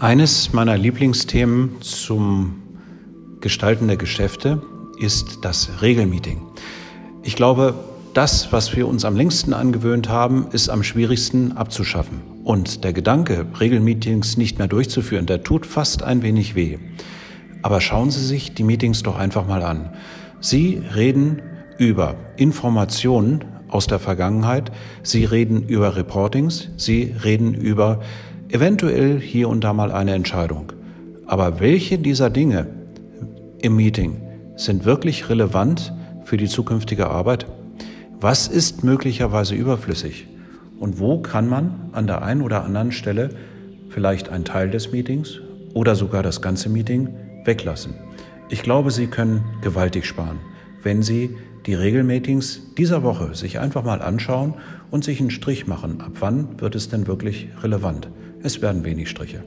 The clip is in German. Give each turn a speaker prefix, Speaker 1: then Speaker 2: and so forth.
Speaker 1: Eines meiner Lieblingsthemen zum Gestalten der Geschäfte ist das Regelmeeting. Ich glaube, das, was wir uns am längsten angewöhnt haben, ist am schwierigsten abzuschaffen. Und der Gedanke, Regelmeetings nicht mehr durchzuführen, der tut fast ein wenig weh. Aber schauen Sie sich die Meetings doch einfach mal an. Sie reden über Informationen aus der Vergangenheit, Sie reden über Reportings, Sie reden über eventuell hier und da mal eine Entscheidung. Aber welche dieser Dinge im Meeting sind wirklich relevant für die zukünftige Arbeit? Was ist möglicherweise überflüssig? Und wo kann man an der einen oder anderen Stelle vielleicht einen Teil des Meetings oder sogar das ganze Meeting weglassen? Ich glaube, Sie können gewaltig sparen, wenn Sie die Regelmeetings dieser Woche sich einfach mal anschauen und sich einen Strich machen. Ab wann wird es denn wirklich relevant? Es werden wenig Striche.